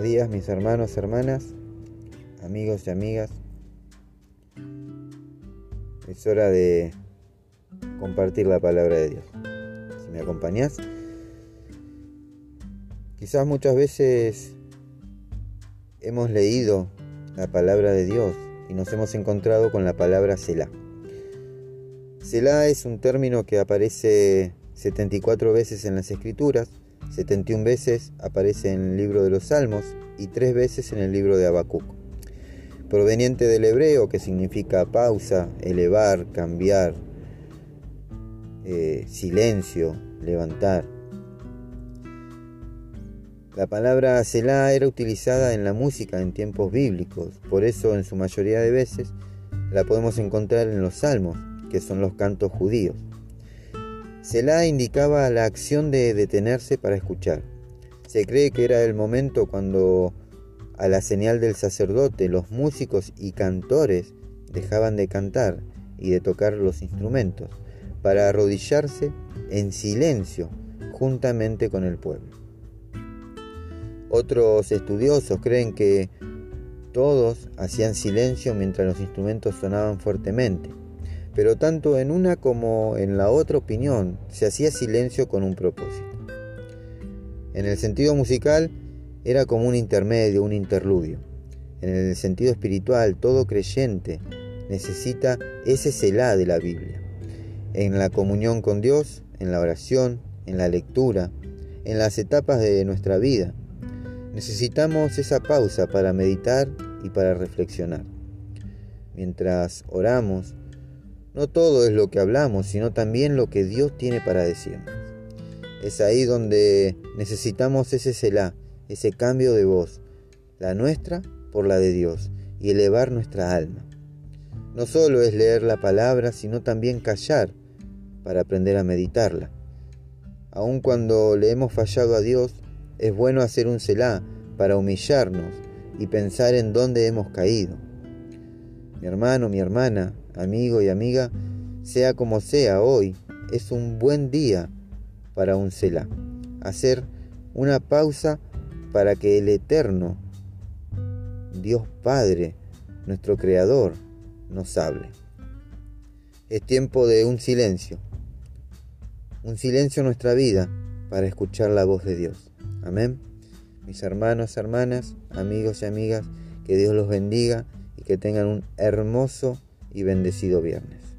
mis hermanos, hermanas, amigos y amigas. Es hora de compartir la palabra de Dios. Si me acompañás, quizás muchas veces hemos leído la palabra de Dios y nos hemos encontrado con la palabra Selah. Selah es un término que aparece 74 veces en las Escrituras 71 veces aparece en el libro de los Salmos y 3 veces en el libro de Habacuc. Proveniente del hebreo que significa pausa, elevar, cambiar, eh, silencio, levantar. La palabra Selah era utilizada en la música en tiempos bíblicos, por eso en su mayoría de veces la podemos encontrar en los salmos, que son los cantos judíos. Selah indicaba la acción de detenerse para escuchar. Se cree que era el momento cuando, a la señal del sacerdote, los músicos y cantores dejaban de cantar y de tocar los instrumentos para arrodillarse en silencio juntamente con el pueblo. Otros estudiosos creen que todos hacían silencio mientras los instrumentos sonaban fuertemente pero tanto en una como en la otra opinión se hacía silencio con un propósito. En el sentido musical era como un intermedio, un interludio. En el sentido espiritual, todo creyente necesita ese celá de la Biblia. En la comunión con Dios, en la oración, en la lectura, en las etapas de nuestra vida, necesitamos esa pausa para meditar y para reflexionar. Mientras oramos, no todo es lo que hablamos, sino también lo que Dios tiene para decirnos. Es ahí donde necesitamos ese celá, ese cambio de voz, la nuestra por la de Dios, y elevar nuestra alma. No solo es leer la palabra, sino también callar para aprender a meditarla. Aun cuando le hemos fallado a Dios, es bueno hacer un celá para humillarnos y pensar en dónde hemos caído. Mi hermano, mi hermana, amigo y amiga, sea como sea hoy, es un buen día para un Selah. Hacer una pausa para que el Eterno, Dios Padre, nuestro Creador, nos hable. Es tiempo de un silencio, un silencio en nuestra vida para escuchar la voz de Dios. Amén. Mis hermanos, hermanas, amigos y amigas, que Dios los bendiga y que tengan un hermoso y bendecido viernes.